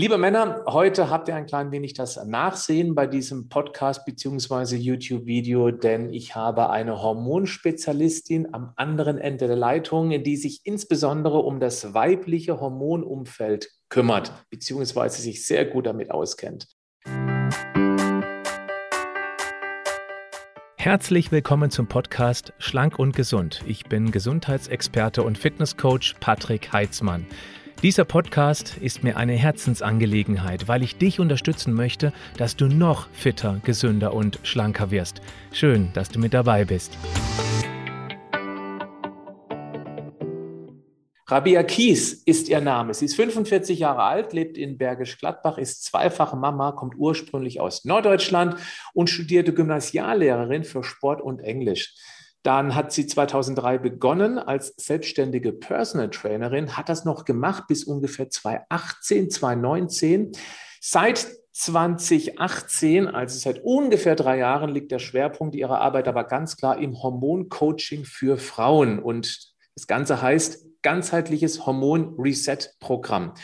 Liebe Männer, heute habt ihr ein klein wenig das Nachsehen bei diesem Podcast bzw. YouTube-Video, denn ich habe eine Hormonspezialistin am anderen Ende der Leitung, die sich insbesondere um das weibliche Hormonumfeld kümmert bzw. sich sehr gut damit auskennt. Herzlich willkommen zum Podcast Schlank und Gesund. Ich bin Gesundheitsexperte und Fitnesscoach Patrick Heitzmann. Dieser Podcast ist mir eine Herzensangelegenheit, weil ich dich unterstützen möchte, dass du noch fitter, gesünder und schlanker wirst. Schön, dass du mit dabei bist. Rabia Kies ist ihr Name. Sie ist 45 Jahre alt, lebt in Bergisch Gladbach, ist zweifache Mama, kommt ursprünglich aus Norddeutschland und studierte Gymnasiallehrerin für Sport und Englisch. Dann hat sie 2003 begonnen als selbstständige Personal Trainerin, hat das noch gemacht bis ungefähr 2018, 2019. Seit 2018, also seit ungefähr drei Jahren, liegt der Schwerpunkt ihrer Arbeit aber ganz klar im Hormoncoaching für Frauen. Und das Ganze heißt ganzheitliches Hormon-Reset-Programm.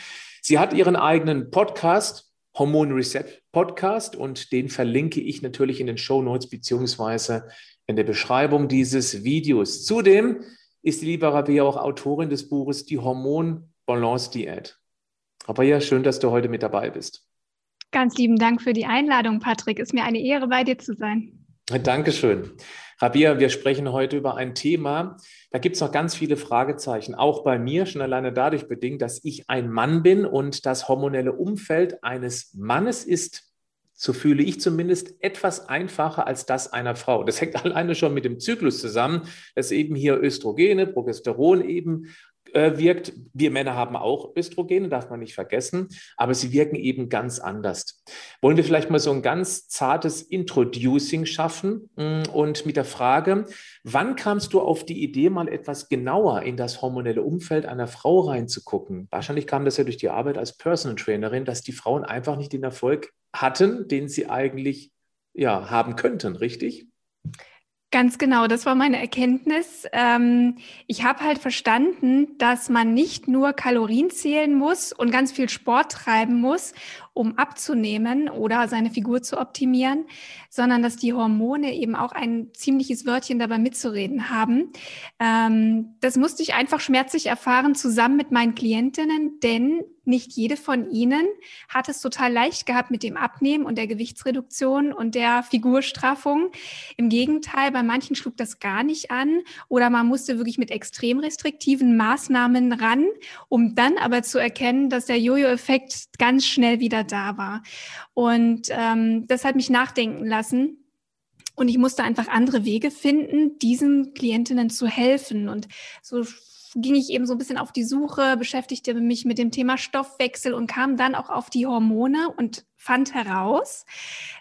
Sie hat ihren eigenen Podcast, Hormon Reset Podcast, und den verlinke ich natürlich in den Show Notes beziehungsweise in der Beschreibung dieses Videos. Zudem ist die liebe Rabia auch Autorin des Buches Die Hormon-Balance-Diät. Rabia, schön, dass du heute mit dabei bist. Ganz lieben Dank für die Einladung, Patrick. Ist mir eine Ehre, bei dir zu sein. Dankeschön. Rabia, wir sprechen heute über ein Thema, da gibt es noch ganz viele Fragezeichen, auch bei mir, schon alleine dadurch bedingt, dass ich ein Mann bin und das hormonelle Umfeld eines Mannes ist so fühle ich zumindest, etwas einfacher als das einer Frau. Das hängt alleine schon mit dem Zyklus zusammen, dass eben hier Östrogene, Progesteron eben äh, wirkt. Wir Männer haben auch Östrogene, darf man nicht vergessen, aber sie wirken eben ganz anders. Wollen wir vielleicht mal so ein ganz zartes Introducing schaffen mm, und mit der Frage, wann kamst du auf die Idee, mal etwas genauer in das hormonelle Umfeld einer Frau reinzugucken? Wahrscheinlich kam das ja durch die Arbeit als Personal Trainerin, dass die Frauen einfach nicht den Erfolg hatten, den sie eigentlich ja, haben könnten, richtig? Ganz genau, das war meine Erkenntnis. Ähm, ich habe halt verstanden, dass man nicht nur Kalorien zählen muss und ganz viel Sport treiben muss, um abzunehmen oder seine Figur zu optimieren, sondern dass die Hormone eben auch ein ziemliches Wörtchen dabei mitzureden haben. Ähm, das musste ich einfach schmerzlich erfahren zusammen mit meinen Klientinnen, denn nicht jede von ihnen hat es total leicht gehabt mit dem Abnehmen und der Gewichtsreduktion und der Figurstraffung. Im Gegenteil, bei manchen schlug das gar nicht an oder man musste wirklich mit extrem restriktiven Maßnahmen ran, um dann aber zu erkennen, dass der Jojo-Effekt ganz schnell wieder da war. Und ähm, das hat mich nachdenken lassen. Und ich musste einfach andere Wege finden, diesen Klientinnen zu helfen. Und so ging ich eben so ein bisschen auf die Suche, beschäftigte mich mit dem Thema Stoffwechsel und kam dann auch auf die Hormone und fand heraus,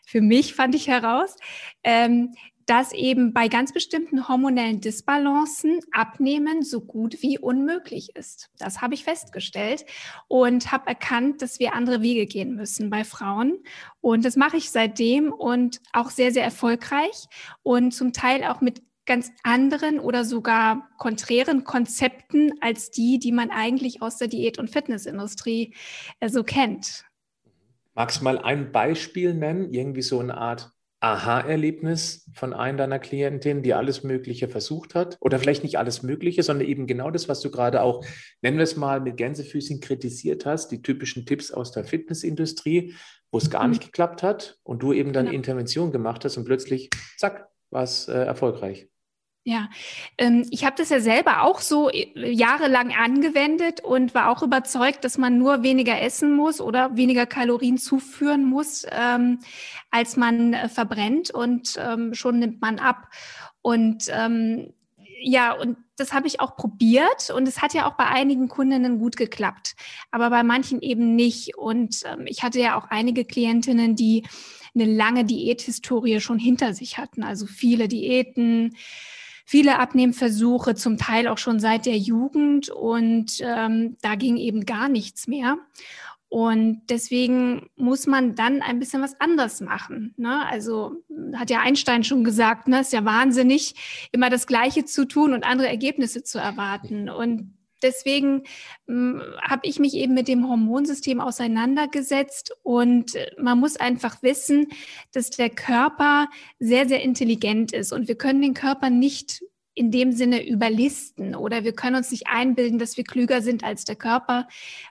für mich fand ich heraus, ähm, dass eben bei ganz bestimmten hormonellen Disbalancen Abnehmen so gut wie unmöglich ist. Das habe ich festgestellt und habe erkannt, dass wir andere Wege gehen müssen bei Frauen. Und das mache ich seitdem und auch sehr, sehr erfolgreich und zum Teil auch mit ganz anderen oder sogar konträren Konzepten als die, die man eigentlich aus der Diät- und Fitnessindustrie äh, so kennt. Magst du mal ein Beispiel nennen, irgendwie so eine Art Aha-Erlebnis von einer deiner Klientinnen, die alles Mögliche versucht hat? Oder vielleicht nicht alles Mögliche, sondern eben genau das, was du gerade auch, nennen wir es mal, mit Gänsefüßchen kritisiert hast, die typischen Tipps aus der Fitnessindustrie, wo es gar mhm. nicht geklappt hat und du eben dann genau. Intervention gemacht hast und plötzlich, zack, war es äh, erfolgreich. Ja, ähm, ich habe das ja selber auch so äh, jahrelang angewendet und war auch überzeugt, dass man nur weniger essen muss oder weniger Kalorien zuführen muss, ähm, als man äh, verbrennt und ähm, schon nimmt man ab. Und ja, und das habe ich auch probiert und es hat ja auch bei einigen Kundinnen gut geklappt, aber bei manchen eben nicht. Und ich hatte ja auch einige Klientinnen, die eine lange Diäthistorie schon hinter sich hatten, also viele Diäten viele Abnehmversuche, zum Teil auch schon seit der Jugend und ähm, da ging eben gar nichts mehr. Und deswegen muss man dann ein bisschen was anders machen. Ne? Also hat ja Einstein schon gesagt, ne, ist ja wahnsinnig, immer das Gleiche zu tun und andere Ergebnisse zu erwarten. Und deswegen hm, habe ich mich eben mit dem Hormonsystem auseinandergesetzt und äh, man muss einfach wissen, dass der Körper sehr, sehr intelligent ist und wir können den Körper nicht in dem Sinne überlisten oder wir können uns nicht einbilden, dass wir klüger sind als der Körper,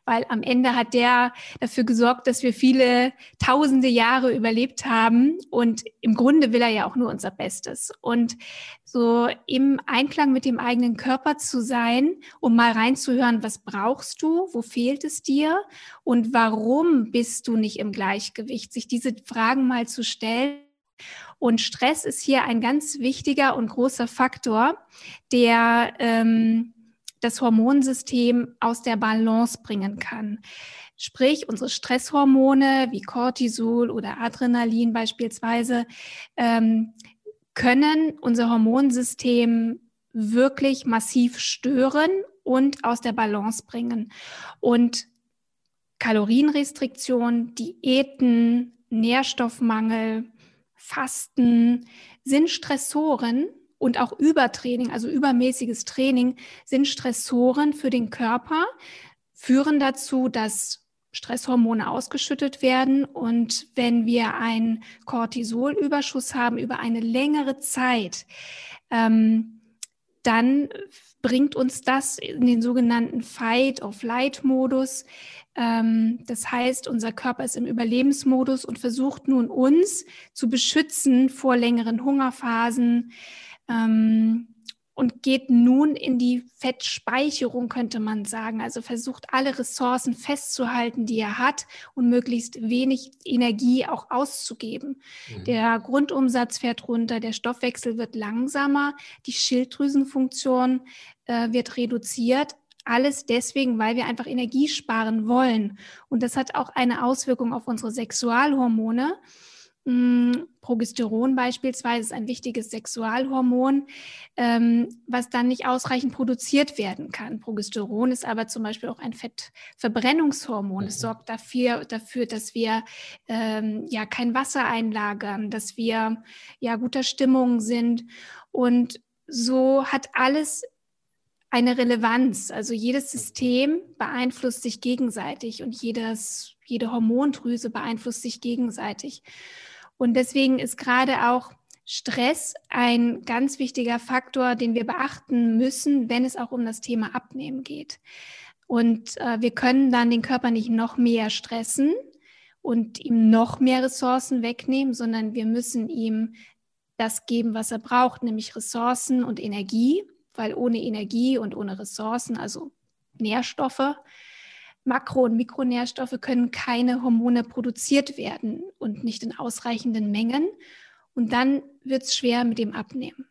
weil am Ende hat der dafür gesorgt, dass wir viele tausende Jahre überlebt haben und im Grunde will er ja auch nur unser Bestes. Und so im Einklang mit dem eigenen Körper zu sein, um mal reinzuhören, was brauchst du, wo fehlt es dir und warum bist du nicht im Gleichgewicht, sich diese Fragen mal zu stellen und Stress ist hier ein ganz wichtiger und großer Faktor, der ähm, das Hormonsystem aus der Balance bringen kann. Sprich, unsere Stresshormone wie Cortisol oder Adrenalin beispielsweise ähm, können unser Hormonsystem wirklich massiv stören und aus der Balance bringen. Und Kalorienrestriktion, Diäten, Nährstoffmangel, Fasten sind Stressoren und auch Übertraining, also übermäßiges Training, sind Stressoren für den Körper, führen dazu, dass Stresshormone ausgeschüttet werden. Und wenn wir einen Cortisolüberschuss haben über eine längere Zeit, ähm, dann bringt uns das in den sogenannten Fight-of-Light-Modus. Ähm, das heißt, unser Körper ist im Überlebensmodus und versucht nun uns zu beschützen vor längeren Hungerphasen ähm, und geht nun in die Fettspeicherung, könnte man sagen. Also versucht alle Ressourcen festzuhalten, die er hat und möglichst wenig Energie auch auszugeben. Mhm. Der Grundumsatz fährt runter, der Stoffwechsel wird langsamer, die Schilddrüsenfunktion äh, wird reduziert, alles deswegen, weil wir einfach Energie sparen wollen. Und das hat auch eine Auswirkung auf unsere Sexualhormone. Hm, Progesteron beispielsweise ist ein wichtiges Sexualhormon, ähm, was dann nicht ausreichend produziert werden kann. Progesteron ist aber zum Beispiel auch ein Fettverbrennungshormon. Es mhm. sorgt dafür, dafür dass wir ähm, ja kein Wasser einlagern, dass wir ja guter Stimmung sind. Und so hat alles eine Relevanz. Also jedes System beeinflusst sich gegenseitig und jedes, jede Hormondrüse beeinflusst sich gegenseitig. Und deswegen ist gerade auch Stress ein ganz wichtiger Faktor, den wir beachten müssen, wenn es auch um das Thema Abnehmen geht. Und äh, wir können dann den Körper nicht noch mehr stressen und ihm noch mehr Ressourcen wegnehmen, sondern wir müssen ihm das geben, was er braucht, nämlich Ressourcen und Energie weil ohne Energie und ohne Ressourcen, also Nährstoffe, Makro- und Mikronährstoffe können keine Hormone produziert werden und nicht in ausreichenden Mengen. Und dann wird es schwer mit dem Abnehmen.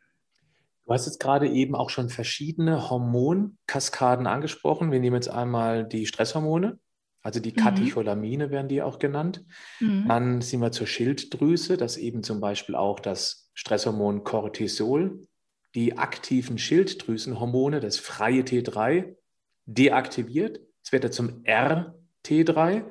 Du hast jetzt gerade eben auch schon verschiedene Hormonkaskaden angesprochen. Wir nehmen jetzt einmal die Stresshormone, also die mhm. Katecholamine werden die auch genannt. Mhm. Dann sind wir zur Schilddrüse, das eben zum Beispiel auch das Stresshormon Cortisol die aktiven Schilddrüsenhormone, das freie T3, deaktiviert. Es wird er zum RT3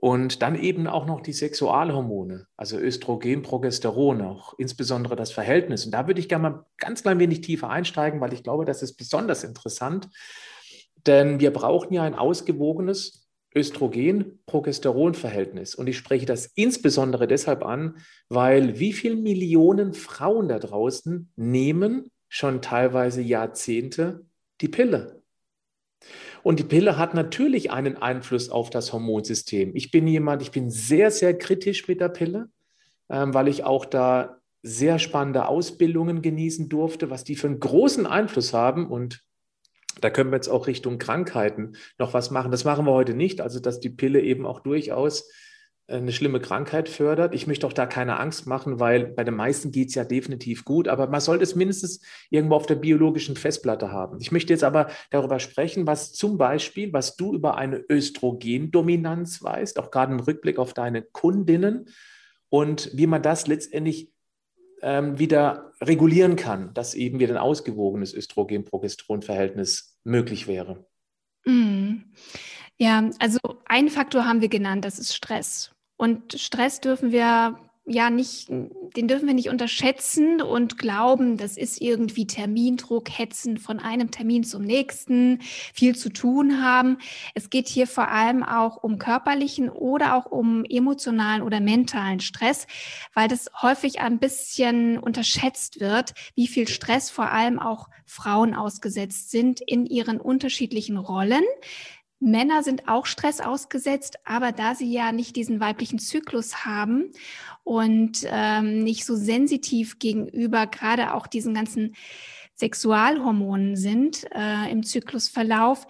und dann eben auch noch die Sexualhormone, also Östrogen, Progesteron, auch insbesondere das Verhältnis. Und da würde ich gerne mal ganz klein wenig tiefer einsteigen, weil ich glaube, das ist besonders interessant. Denn wir brauchen ja ein ausgewogenes Östrogen-Progesteron-Verhältnis. Und ich spreche das insbesondere deshalb an, weil wie viele Millionen Frauen da draußen nehmen schon teilweise Jahrzehnte die Pille. Und die Pille hat natürlich einen Einfluss auf das Hormonsystem. Ich bin jemand, ich bin sehr, sehr kritisch mit der Pille, ähm, weil ich auch da sehr spannende Ausbildungen genießen durfte, was die für einen großen Einfluss haben. Und da können wir jetzt auch Richtung Krankheiten noch was machen. Das machen wir heute nicht. Also, dass die Pille eben auch durchaus äh, eine schlimme Krankheit fördert. Ich möchte auch da keine Angst machen, weil bei den meisten geht es ja definitiv gut, aber man sollte es mindestens irgendwo auf der biologischen Festplatte haben. Ich möchte jetzt aber darüber sprechen, was zum Beispiel, was du über eine Östrogendominanz weißt, auch gerade im Rückblick auf deine Kundinnen und wie man das letztendlich ähm, wieder regulieren kann, dass eben wieder ein ausgewogenes Östrogen-Progesteron-Verhältnis möglich wäre. Mm. Ja, also einen Faktor haben wir genannt, das ist Stress. Und Stress dürfen wir ja nicht, den dürfen wir nicht unterschätzen und glauben, das ist irgendwie Termindruck, Hetzen von einem Termin zum nächsten, viel zu tun haben. Es geht hier vor allem auch um körperlichen oder auch um emotionalen oder mentalen Stress, weil das häufig ein bisschen unterschätzt wird, wie viel Stress vor allem auch Frauen ausgesetzt sind in ihren unterschiedlichen Rollen. Männer sind auch Stress ausgesetzt, aber da sie ja nicht diesen weiblichen Zyklus haben und ähm, nicht so sensitiv gegenüber gerade auch diesen ganzen Sexualhormonen sind äh, im Zyklusverlauf,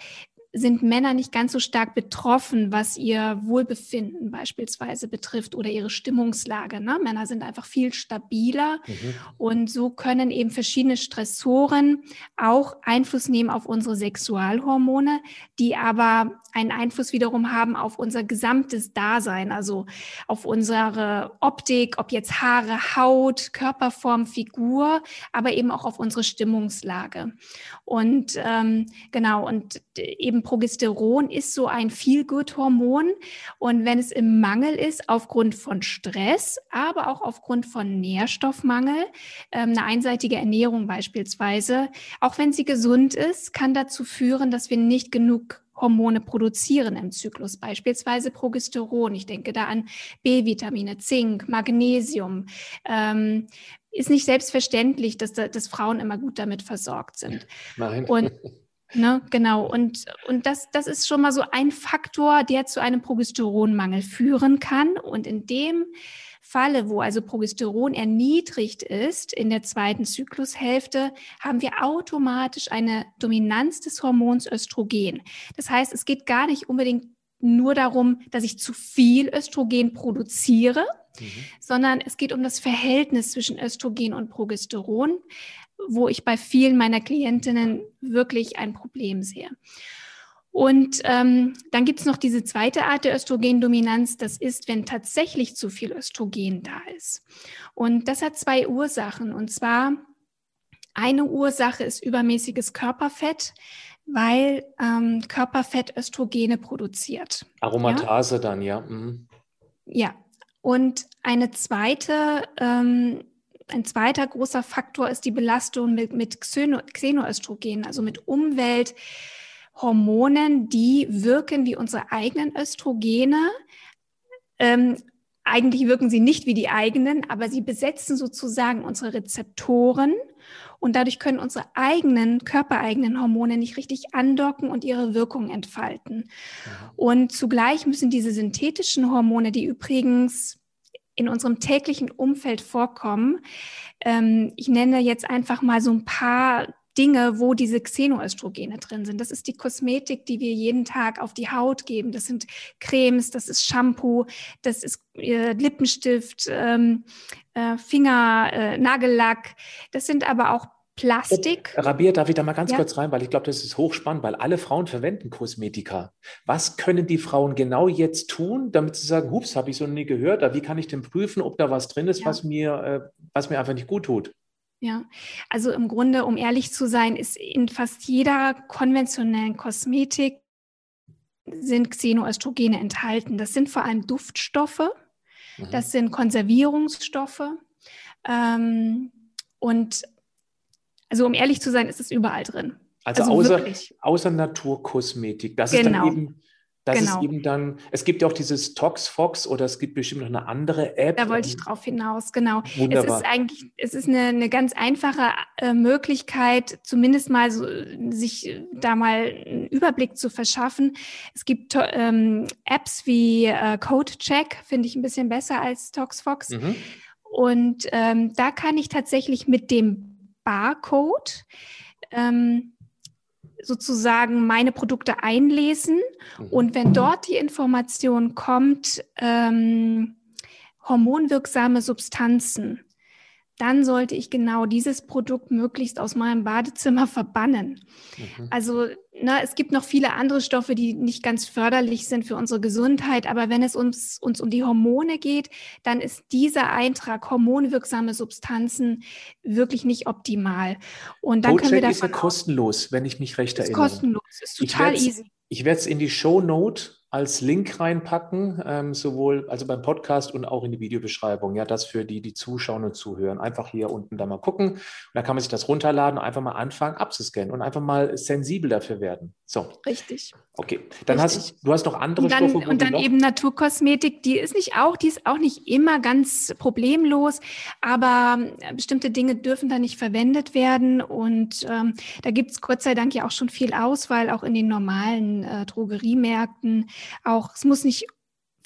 sind Männer nicht ganz so stark betroffen, was ihr Wohlbefinden beispielsweise betrifft oder ihre Stimmungslage. Ne? Männer sind einfach viel stabiler mhm. und so können eben verschiedene Stressoren auch Einfluss nehmen auf unsere Sexualhormone, die aber einen Einfluss wiederum haben auf unser gesamtes Dasein, also auf unsere Optik, ob jetzt Haare, Haut, Körperform, Figur, aber eben auch auf unsere Stimmungslage. Und ähm, genau, und eben Progesteron ist so ein Feel-Good-Hormon. Und wenn es im Mangel ist, aufgrund von Stress, aber auch aufgrund von Nährstoffmangel, ähm, eine einseitige Ernährung beispielsweise, auch wenn sie gesund ist, kann dazu führen, dass wir nicht genug Hormone produzieren im Zyklus, beispielsweise Progesteron. Ich denke da an B-Vitamine, Zink, Magnesium. Ähm, ist nicht selbstverständlich, dass, dass Frauen immer gut damit versorgt sind. Nein. Und Ne, genau. Und, und das, das ist schon mal so ein Faktor, der zu einem Progesteronmangel führen kann. Und in dem Falle, wo also Progesteron erniedrigt ist in der zweiten Zyklushälfte, haben wir automatisch eine Dominanz des Hormons Östrogen. Das heißt, es geht gar nicht unbedingt nur darum, dass ich zu viel Östrogen produziere, mhm. sondern es geht um das Verhältnis zwischen Östrogen und Progesteron wo ich bei vielen meiner Klientinnen wirklich ein Problem sehe. Und ähm, dann gibt es noch diese zweite Art der Östrogendominanz. Das ist, wenn tatsächlich zu viel Östrogen da ist. Und das hat zwei Ursachen. Und zwar eine Ursache ist übermäßiges Körperfett, weil ähm, Körperfett Östrogene produziert. Aromatase ja? dann, ja. Mhm. Ja. Und eine zweite ähm, ein zweiter großer Faktor ist die Belastung mit, mit Xenoöstrogen, also mit Umwelthormonen, die wirken wie unsere eigenen Östrogene. Ähm, eigentlich wirken sie nicht wie die eigenen, aber sie besetzen sozusagen unsere Rezeptoren und dadurch können unsere eigenen, körpereigenen Hormone nicht richtig andocken und ihre Wirkung entfalten. Ja. Und zugleich müssen diese synthetischen Hormone, die übrigens in unserem täglichen Umfeld vorkommen. Ähm, ich nenne jetzt einfach mal so ein paar Dinge, wo diese Xenoöstrogene drin sind. Das ist die Kosmetik, die wir jeden Tag auf die Haut geben. Das sind Cremes, das ist Shampoo, das ist äh, Lippenstift, ähm, äh, Finger, äh, Nagellack. Das sind aber auch Plastik. Äh, Rabia, darf ich da mal ganz ja? kurz rein, weil ich glaube, das ist hochspannend, weil alle Frauen verwenden Kosmetika. Was können die Frauen genau jetzt tun, damit sie sagen, hups, habe ich so nie gehört, aber wie kann ich denn prüfen, ob da was drin ist, ja. was, mir, äh, was mir einfach nicht gut tut? Ja, also im Grunde, um ehrlich zu sein, ist in fast jeder konventionellen Kosmetik sind Xenoöstrogene enthalten. Das sind vor allem Duftstoffe, mhm. das sind Konservierungsstoffe ähm, und also um ehrlich zu sein, ist es überall drin. Also, also außer, außer Naturkosmetik. Das genau. ist dann genau. eben, das genau. ist eben dann, es gibt ja auch dieses ToxFox oder es gibt bestimmt noch eine andere App. Da wollte ich drauf hinaus, genau. Wunderbar. Es ist eigentlich, es ist eine, eine ganz einfache äh, Möglichkeit, zumindest mal so, sich da mal einen Überblick zu verschaffen. Es gibt ähm, Apps wie äh, CodeCheck, finde ich ein bisschen besser als ToxFox. Mhm. Und ähm, da kann ich tatsächlich mit dem Barcode ähm, sozusagen meine Produkte einlesen. Mhm. Und wenn dort die Information kommt, ähm, hormonwirksame Substanzen, dann sollte ich genau dieses Produkt möglichst aus meinem Badezimmer verbannen. Mhm. Also na, es gibt noch viele andere Stoffe, die nicht ganz förderlich sind für unsere Gesundheit, aber wenn es uns, uns um die Hormone geht, dann ist dieser Eintrag hormonwirksame Substanzen wirklich nicht optimal. Und dann können wir davon ist ja kostenlos, wenn ich mich recht ist erinnere. Kostenlos, ist total ich easy. Ich werde es in die Show Note als Link reinpacken, ähm, sowohl also beim Podcast und auch in die Videobeschreibung. Ja, das für die, die zuschauen und zuhören. Einfach hier unten da mal gucken. Und dann kann man sich das runterladen und einfach mal anfangen abzuscannen und einfach mal sensibel dafür werden. So. Richtig. Okay. Dann Richtig. hast du hast noch andere und dann, Stoffe. Und dann eben Naturkosmetik, die ist nicht auch, die ist auch nicht immer ganz problemlos, aber äh, bestimmte Dinge dürfen da nicht verwendet werden. Und ähm, da gibt es Gott sei Dank ja auch schon viel Auswahl, auch in den normalen äh, Drogeriemärkten. Auch es muss nicht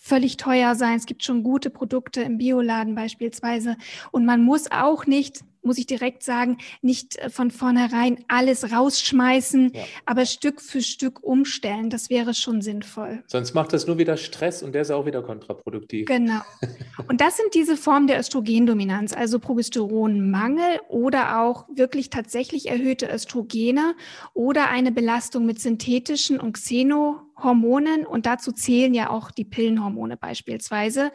völlig teuer sein. Es gibt schon gute Produkte im Bioladen beispielsweise. Und man muss auch nicht muss ich direkt sagen, nicht äh, von vornherein alles rausschmeißen, ja. aber Stück für Stück umstellen. Das wäre schon sinnvoll. Sonst macht das nur wieder Stress und der ist auch wieder kontraproduktiv. Genau. Und das sind diese Formen der Östrogendominanz, also Progesteronmangel oder auch wirklich tatsächlich erhöhte Östrogene oder eine Belastung mit synthetischen und Xeno Hormonen und dazu zählen ja auch die Pillenhormone beispielsweise.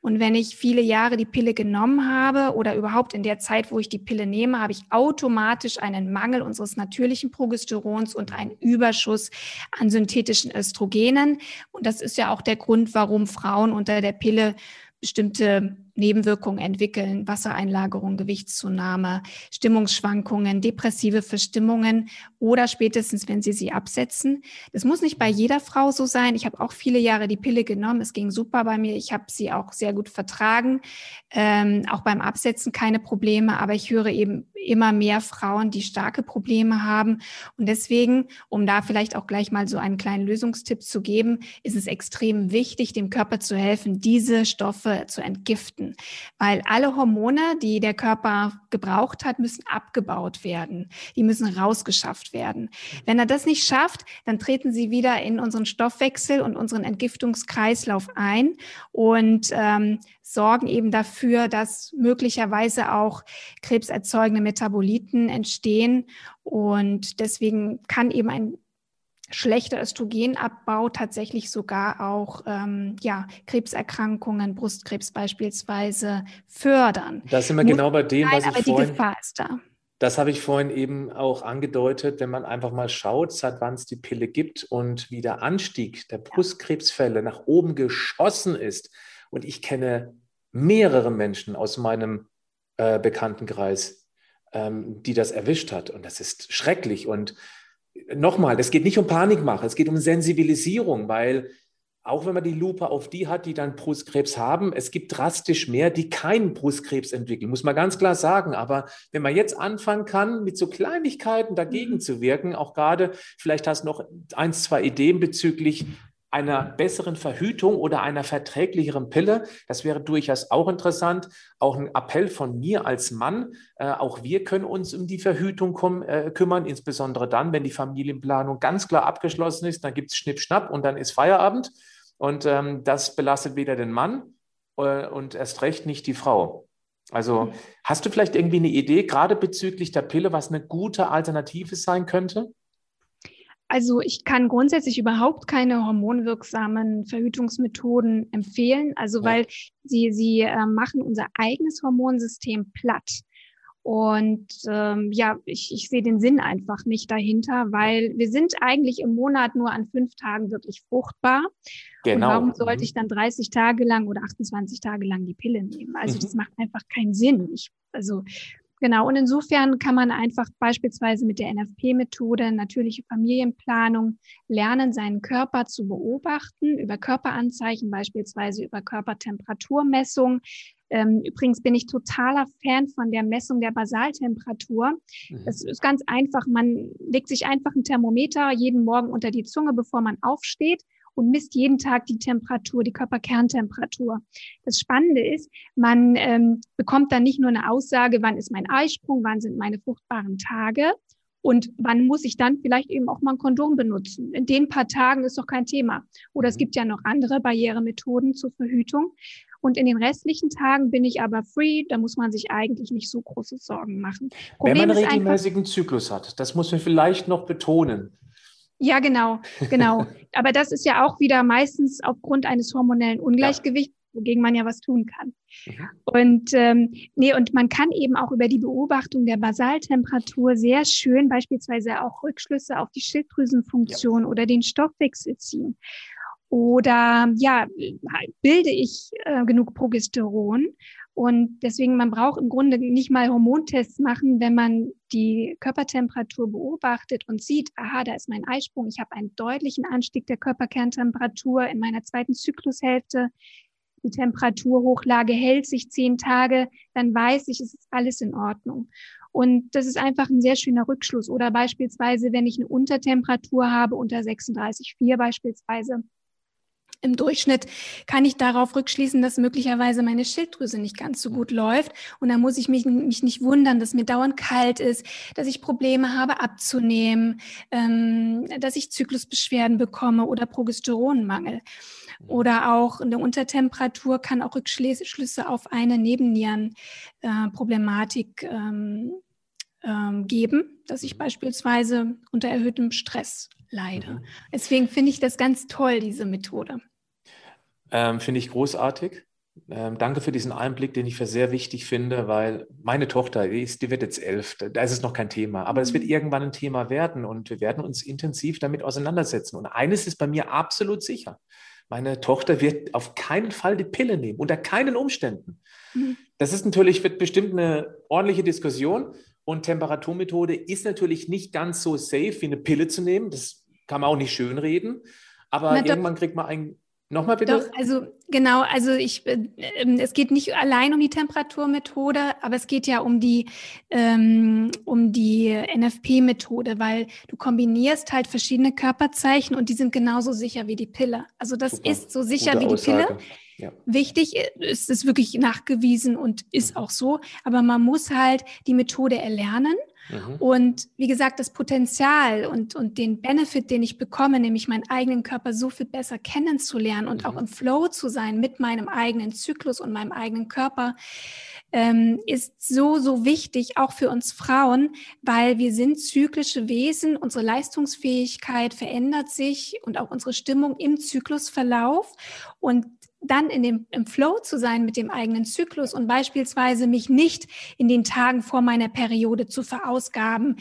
Und wenn ich viele Jahre die Pille genommen habe oder überhaupt in der Zeit, wo ich die Pille nehme, habe ich automatisch einen Mangel unseres natürlichen Progesterons und einen Überschuss an synthetischen Östrogenen. Und das ist ja auch der Grund, warum Frauen unter der Pille bestimmte Nebenwirkungen entwickeln, Wassereinlagerung, Gewichtszunahme, Stimmungsschwankungen, depressive Verstimmungen oder spätestens, wenn sie sie absetzen. Das muss nicht bei jeder Frau so sein. Ich habe auch viele Jahre die Pille genommen. Es ging super bei mir. Ich habe sie auch sehr gut vertragen. Ähm, auch beim Absetzen keine Probleme. Aber ich höre eben immer mehr Frauen, die starke Probleme haben. Und deswegen, um da vielleicht auch gleich mal so einen kleinen Lösungstipp zu geben, ist es extrem wichtig, dem Körper zu helfen, diese Stoffe zu entgiften. Weil alle Hormone, die der Körper gebraucht hat, müssen abgebaut werden. Die müssen rausgeschafft werden. Wenn er das nicht schafft, dann treten sie wieder in unseren Stoffwechsel und unseren Entgiftungskreislauf ein und ähm, sorgen eben dafür, dass möglicherweise auch krebserzeugende Metaboliten entstehen. Und deswegen kann eben ein schlechter Östrogenabbau tatsächlich sogar auch ähm, ja, Krebserkrankungen, Brustkrebs beispielsweise fördern. Das sind wir genau bei dem, was ich aber vorhin, die Gefahr ist da. Das habe ich vorhin eben auch angedeutet, wenn man einfach mal schaut, seit wann es die Pille gibt und wie der Anstieg der Brustkrebsfälle nach oben geschossen ist. Und ich kenne mehrere Menschen aus meinem äh, Bekanntenkreis, ähm, die das erwischt hat. Und das ist schrecklich. Und nochmal, es geht nicht um Panikmache, es geht um Sensibilisierung, weil auch wenn man die Lupe auf die hat, die dann Brustkrebs haben, es gibt drastisch mehr, die keinen Brustkrebs entwickeln, muss man ganz klar sagen. Aber wenn man jetzt anfangen kann, mit so Kleinigkeiten dagegen mhm. zu wirken, auch gerade, vielleicht hast du noch ein, zwei Ideen bezüglich einer besseren Verhütung oder einer verträglicheren Pille. Das wäre durchaus auch interessant. Auch ein Appell von mir als Mann. Äh, auch wir können uns um die Verhütung äh, kümmern, insbesondere dann, wenn die Familienplanung ganz klar abgeschlossen ist. Dann gibt es Schnipp, Schnapp und dann ist Feierabend. Und ähm, das belastet weder den Mann äh, und erst recht nicht die Frau. Also mhm. hast du vielleicht irgendwie eine Idee, gerade bezüglich der Pille, was eine gute Alternative sein könnte? Also ich kann grundsätzlich überhaupt keine hormonwirksamen Verhütungsmethoden empfehlen, also weil sie, sie äh, machen unser eigenes Hormonsystem platt. Und ähm, ja, ich, ich sehe den Sinn einfach nicht dahinter, weil wir sind eigentlich im Monat nur an fünf Tagen wirklich fruchtbar. Genau. Und warum sollte mhm. ich dann 30 Tage lang oder 28 Tage lang die Pille nehmen? Also mhm. das macht einfach keinen Sinn. Ich, also Genau, und insofern kann man einfach beispielsweise mit der NFP-Methode, natürliche Familienplanung, lernen, seinen Körper zu beobachten, über Körperanzeichen, beispielsweise über Körpertemperaturmessung. Ähm, übrigens bin ich totaler Fan von der Messung der Basaltemperatur. Mhm. Das ist ganz einfach. Man legt sich einfach ein Thermometer jeden Morgen unter die Zunge, bevor man aufsteht und misst jeden Tag die Temperatur, die Körperkerntemperatur. Das Spannende ist, man ähm, bekommt dann nicht nur eine Aussage, wann ist mein Eisprung, wann sind meine fruchtbaren Tage und wann muss ich dann vielleicht eben auch mal ein Kondom benutzen. In den paar Tagen ist doch kein Thema. Oder es mhm. gibt ja noch andere Barrieremethoden zur Verhütung. Und in den restlichen Tagen bin ich aber free, da muss man sich eigentlich nicht so große Sorgen machen. Problem Wenn man einen regelmäßigen einfach, Zyklus hat, das muss man vielleicht noch betonen. Ja, genau, genau. Aber das ist ja auch wieder meistens aufgrund eines hormonellen Ungleichgewichts, ja. wogegen man ja was tun kann. Mhm. Und ähm, nee, und man kann eben auch über die Beobachtung der Basaltemperatur sehr schön beispielsweise auch Rückschlüsse auf die Schilddrüsenfunktion ja. oder den Stoffwechsel ziehen. Oder ja, bilde ich äh, genug Progesteron? Und deswegen, man braucht im Grunde nicht mal Hormontests machen, wenn man die Körpertemperatur beobachtet und sieht, aha, da ist mein Eisprung, ich habe einen deutlichen Anstieg der Körperkerntemperatur in meiner zweiten Zyklushälfte. Die Temperaturhochlage hält sich zehn Tage, dann weiß ich, es ist alles in Ordnung. Und das ist einfach ein sehr schöner Rückschluss. Oder beispielsweise, wenn ich eine Untertemperatur habe, unter 36,4 beispielsweise, im Durchschnitt kann ich darauf rückschließen, dass möglicherweise meine Schilddrüse nicht ganz so gut läuft. Und da muss ich mich, mich nicht wundern, dass mir dauernd kalt ist, dass ich Probleme habe abzunehmen, ähm, dass ich Zyklusbeschwerden bekomme oder Progesteronmangel. Mhm. Oder auch eine Untertemperatur kann auch Rückschlüsse auf eine Nebennierenproblematik äh, ähm, ähm, geben, dass ich mhm. beispielsweise unter erhöhtem Stress leide. Mhm. Deswegen finde ich das ganz toll, diese Methode. Ähm, finde ich großartig. Ähm, danke für diesen Einblick, den ich für sehr wichtig finde, weil meine Tochter, die, ist, die wird jetzt elf, da ist es noch kein Thema, aber es wird mhm. irgendwann ein Thema werden und wir werden uns intensiv damit auseinandersetzen. Und eines ist bei mir absolut sicher. Meine Tochter wird auf keinen Fall die Pille nehmen, unter keinen Umständen. Mhm. Das ist natürlich, wird bestimmt eine ordentliche Diskussion und Temperaturmethode ist natürlich nicht ganz so safe wie eine Pille zu nehmen. Das kann man auch nicht schönreden. Aber Na, irgendwann kriegt man ein Nochmal bitte? Doch, also genau, also ich, äh, es geht nicht allein um die Temperaturmethode, aber es geht ja um die, ähm, um die NFP-Methode, weil du kombinierst halt verschiedene Körperzeichen und die sind genauso sicher wie die Pille. Also das Super. ist so sicher Gute wie die Aussage. Pille. Ja. Wichtig ist es wirklich nachgewiesen und ist mhm. auch so, aber man muss halt die Methode erlernen Mhm. Und wie gesagt, das Potenzial und, und den Benefit, den ich bekomme, nämlich meinen eigenen Körper so viel besser kennenzulernen und mhm. auch im Flow zu sein mit meinem eigenen Zyklus und meinem eigenen Körper, ähm, ist so, so wichtig, auch für uns Frauen, weil wir sind zyklische Wesen, unsere Leistungsfähigkeit verändert sich und auch unsere Stimmung im Zyklusverlauf. Und dann in dem, im Flow zu sein mit dem eigenen Zyklus und beispielsweise mich nicht in den Tagen vor meiner Periode zu verausgaben,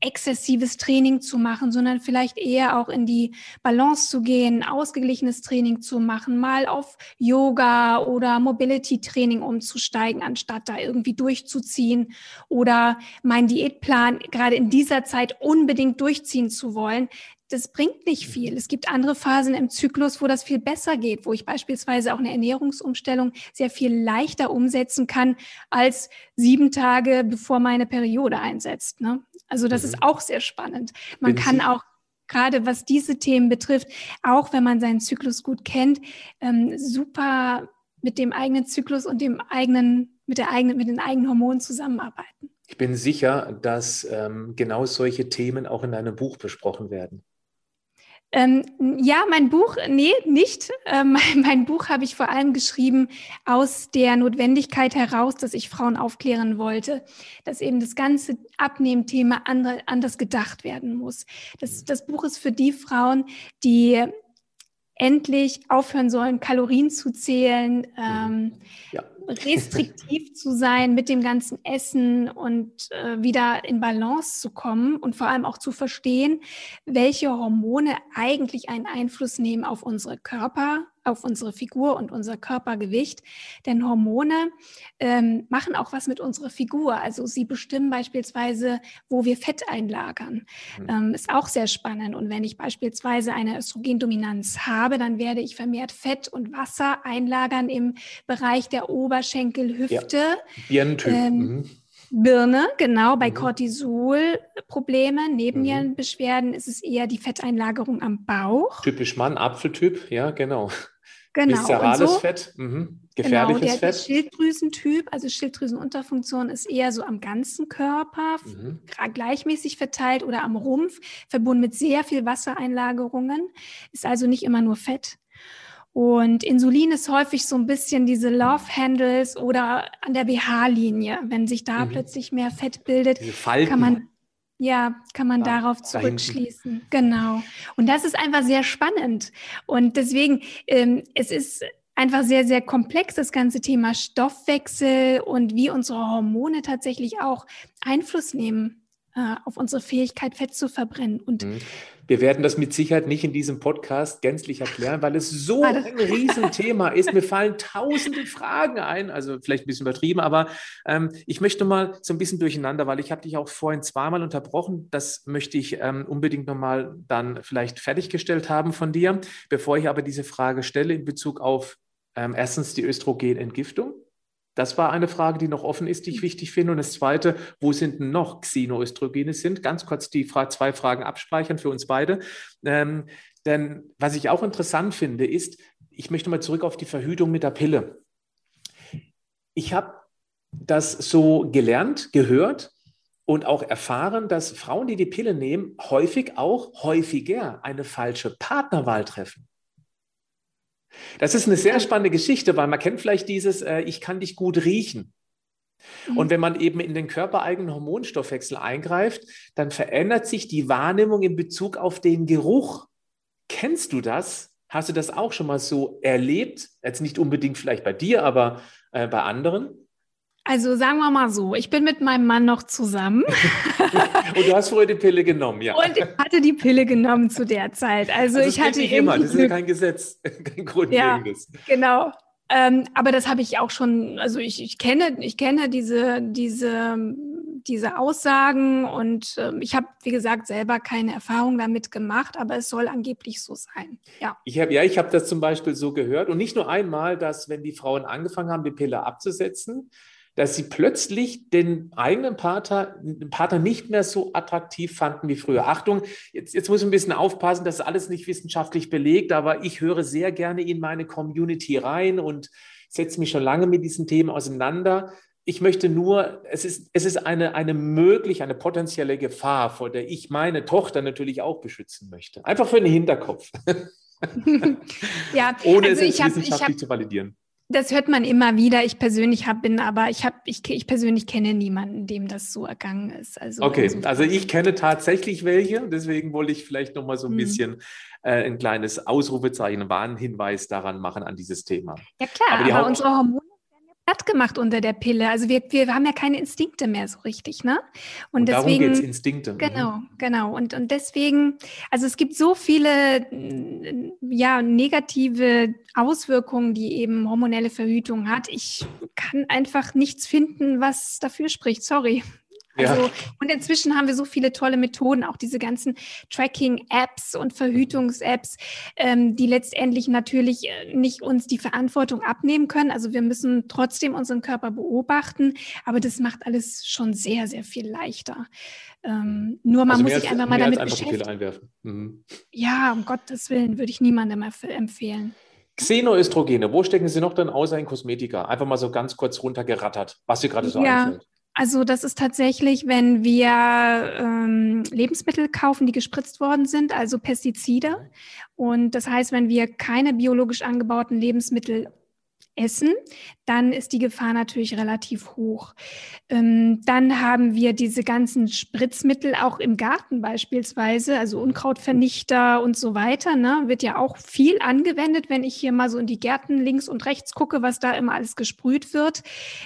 exzessives Training zu machen, sondern vielleicht eher auch in die Balance zu gehen, ausgeglichenes Training zu machen, mal auf Yoga oder Mobility Training umzusteigen, anstatt da irgendwie durchzuziehen oder meinen Diätplan gerade in dieser Zeit unbedingt durchziehen zu wollen das bringt nicht mhm. viel. Es gibt andere Phasen im Zyklus, wo das viel besser geht, wo ich beispielsweise auch eine Ernährungsumstellung sehr viel leichter umsetzen kann als sieben Tage, bevor meine Periode einsetzt. Ne? Also das mhm. ist auch sehr spannend. Man Bin kann auch gerade was diese Themen betrifft, auch wenn man seinen Zyklus gut kennt, ähm, super mit dem eigenen Zyklus und dem eigenen, mit der eigenen, mit den eigenen Hormonen zusammenarbeiten. Ich bin sicher, dass ähm, genau solche Themen auch in deinem Buch besprochen werden. Ähm, ja, mein Buch, nee, nicht. Ähm, mein Buch habe ich vor allem geschrieben aus der Notwendigkeit heraus, dass ich Frauen aufklären wollte, dass eben das ganze Abnehmthema anders gedacht werden muss. Das, das Buch ist für die Frauen, die endlich aufhören sollen, Kalorien zu zählen, ähm, ja. Restriktiv zu sein mit dem ganzen Essen und äh, wieder in Balance zu kommen und vor allem auch zu verstehen, welche Hormone eigentlich einen Einfluss nehmen auf unsere Körper, auf unsere Figur und unser Körpergewicht. Denn Hormone ähm, machen auch was mit unserer Figur. Also sie bestimmen beispielsweise, wo wir Fett einlagern. Mhm. Ähm, ist auch sehr spannend. Und wenn ich beispielsweise eine Östrogendominanz habe, dann werde ich vermehrt Fett und Wasser einlagern im Bereich der Oberschenkel, Hüfte. Ja. Ähm, mhm. Birne, genau. Bei mhm. Cortisol-Problemen, Nebennierenbeschwerden ist es eher die Fetteinlagerung am Bauch. Typisch Mann, Apfeltyp, ja, genau. Genau. Viszerales so, Fett, mhm. gefährliches genau, der, Fett. Der Schilddrüsentyp, also Schilddrüsenunterfunktion, ist eher so am ganzen Körper, mhm. gleichmäßig verteilt oder am Rumpf, verbunden mit sehr viel Wassereinlagerungen, ist also nicht immer nur Fett. Und Insulin ist häufig so ein bisschen diese Love Handles oder an der BH-Linie. Wenn sich da mhm. plötzlich mehr Fett bildet, kann man ja, kann man ja, darauf zurückschließen. Da genau. Und das ist einfach sehr spannend. Und deswegen, ähm, es ist einfach sehr, sehr komplex, das ganze Thema Stoffwechsel und wie unsere Hormone tatsächlich auch Einfluss nehmen äh, auf unsere Fähigkeit, Fett zu verbrennen. Und mhm. Wir werden das mit Sicherheit nicht in diesem Podcast gänzlich erklären, weil es so ein Riesenthema ist. Mir fallen tausende Fragen ein, also vielleicht ein bisschen übertrieben, aber ähm, ich möchte mal so ein bisschen durcheinander, weil ich habe dich auch vorhin zweimal unterbrochen. Das möchte ich ähm, unbedingt nochmal dann vielleicht fertiggestellt haben von dir. Bevor ich aber diese Frage stelle in Bezug auf ähm, erstens die Östrogenentgiftung. Das war eine Frage, die noch offen ist, die ich wichtig finde. Und das Zweite, wo sind noch Xenoöstrogene sind? Ganz kurz die Fra zwei Fragen abspeichern für uns beide. Ähm, denn was ich auch interessant finde, ist, ich möchte mal zurück auf die Verhütung mit der Pille. Ich habe das so gelernt, gehört und auch erfahren, dass Frauen, die die Pille nehmen, häufig auch häufiger eine falsche Partnerwahl treffen. Das ist eine sehr spannende Geschichte, weil man kennt vielleicht dieses, äh, ich kann dich gut riechen. Und mhm. wenn man eben in den körpereigenen Hormonstoffwechsel eingreift, dann verändert sich die Wahrnehmung in Bezug auf den Geruch. Kennst du das? Hast du das auch schon mal so erlebt? Jetzt nicht unbedingt vielleicht bei dir, aber äh, bei anderen? Also sagen wir mal so, ich bin mit meinem Mann noch zusammen. und du hast vorher die Pille genommen, ja. Und ich hatte die Pille genommen zu der Zeit. Also, also ich hatte nicht immer, das ist ja kein Gesetz, kein grundlegendes. Ja, genau. Ähm, aber das habe ich auch schon, also ich, ich kenne, ich kenne diese, diese, diese Aussagen und äh, ich habe, wie gesagt, selber keine Erfahrung damit gemacht, aber es soll angeblich so sein. Ja, ich habe ja, ich habe das zum Beispiel so gehört und nicht nur einmal, dass wenn die Frauen angefangen haben, die Pille abzusetzen, dass sie plötzlich den eigenen Partner, den Partner nicht mehr so attraktiv fanden wie früher. Achtung, jetzt, jetzt muss ich ein bisschen aufpassen, das ist alles nicht wissenschaftlich belegt, aber ich höre sehr gerne in meine Community rein und setze mich schon lange mit diesen Themen auseinander. Ich möchte nur, es ist, es ist eine, eine mögliche, eine potenzielle Gefahr, vor der ich meine Tochter natürlich auch beschützen möchte. Einfach für den Hinterkopf. ja, Ohne also es jetzt wissenschaftlich hab, zu validieren. Das hört man immer wieder. Ich persönlich hab, bin aber, ich, hab, ich, ich persönlich kenne niemanden, dem das so ergangen ist. Also, okay, also ich kenne tatsächlich welche. Deswegen wollte ich vielleicht noch mal so ein hm. bisschen äh, ein kleines Ausrufezeichen, Warnhinweis daran machen an dieses Thema. Ja klar, aber, aber unsere Hormone platt gemacht unter der Pille. Also wir, wir haben ja keine Instinkte mehr so richtig, ne? Und, und deswegen, darum geht Instinkte. Mhm. Genau, genau. Und, und deswegen, also es gibt so viele ja, negative Auswirkungen, die eben hormonelle Verhütung hat. Ich kann einfach nichts finden, was dafür spricht. Sorry. Also, ja. und inzwischen haben wir so viele tolle Methoden, auch diese ganzen Tracking-Apps und Verhütungs-Apps, ähm, die letztendlich natürlich äh, nicht uns die Verantwortung abnehmen können. Also wir müssen trotzdem unseren Körper beobachten, aber das macht alles schon sehr, sehr viel leichter. Ähm, nur man also muss sich einfach mal damit beschäftigen. Mhm. Ja, um Gottes Willen würde ich niemandem empfehlen. Xenoöstrogene, wo stecken Sie noch dann außer in Kosmetika? Einfach mal so ganz kurz runtergerattert, was Sie gerade so ja. einfällt. Also das ist tatsächlich, wenn wir ähm, Lebensmittel kaufen, die gespritzt worden sind, also Pestizide. Und das heißt, wenn wir keine biologisch angebauten Lebensmittel essen, dann ist die Gefahr natürlich relativ hoch. Ähm, dann haben wir diese ganzen Spritzmittel auch im Garten beispielsweise, also Unkrautvernichter und so weiter. Ne, wird ja auch viel angewendet, wenn ich hier mal so in die Gärten links und rechts gucke, was da immer alles gesprüht wird.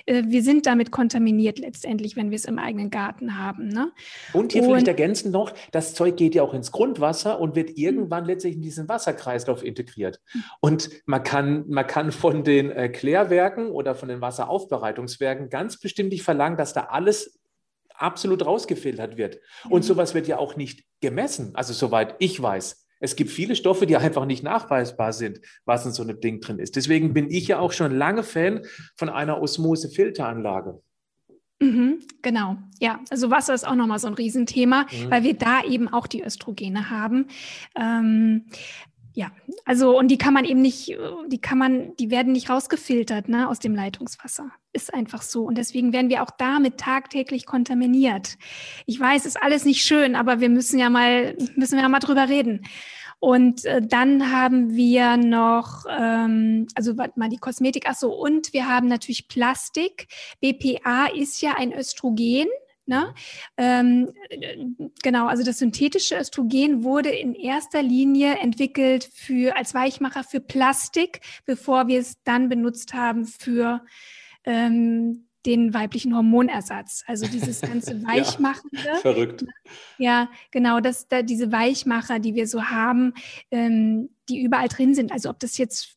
Äh, wir sind damit kontaminiert letztendlich, wenn wir es im eigenen Garten haben. Ne? Und hier vielleicht ergänzen noch, das Zeug geht ja auch ins Grundwasser und wird irgendwann letztlich in diesen Wasserkreislauf integriert. Und man kann, man kann von den äh, Klärwerken oder von den Wasseraufbereitungswerken ganz bestimmt nicht verlangen, dass da alles absolut rausgefiltert wird. Und mhm. sowas wird ja auch nicht gemessen. Also soweit ich weiß. Es gibt viele Stoffe, die einfach nicht nachweisbar sind, was in so einem Ding drin ist. Deswegen bin ich ja auch schon lange Fan von einer Osmose-Filteranlage. Mhm, genau, ja. Also Wasser ist auch nochmal so ein Riesenthema, mhm. weil wir da eben auch die Östrogene haben. Ähm, ja, also und die kann man eben nicht, die kann man, die werden nicht rausgefiltert, ne, aus dem Leitungswasser. Ist einfach so. Und deswegen werden wir auch damit tagtäglich kontaminiert. Ich weiß, ist alles nicht schön, aber wir müssen ja mal, müssen wir ja mal drüber reden. Und äh, dann haben wir noch, ähm, also warte mal, die Kosmetik, ach so, und wir haben natürlich Plastik. BPA ist ja ein Östrogen. Ne? Ähm, genau, also das synthetische Östrogen wurde in erster Linie entwickelt für, als Weichmacher für Plastik, bevor wir es dann benutzt haben für ähm, den weiblichen Hormonersatz. Also dieses ganze Weichmachende. ja, verrückt. Ja, genau, dass da diese Weichmacher, die wir so haben, ähm, die überall drin sind. Also ob das jetzt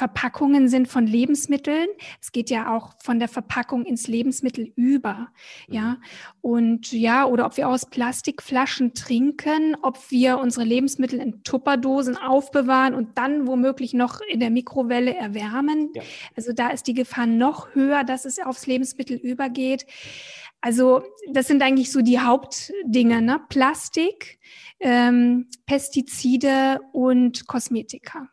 Verpackungen sind von Lebensmitteln. Es geht ja auch von der Verpackung ins Lebensmittel über. Ja, mhm. und ja, oder ob wir aus Plastikflaschen trinken, ob wir unsere Lebensmittel in Tupperdosen aufbewahren und dann womöglich noch in der Mikrowelle erwärmen. Ja. Also da ist die Gefahr noch höher, dass es aufs Lebensmittel übergeht. Also das sind eigentlich so die Hauptdinge, ne? Plastik, ähm, Pestizide und Kosmetika.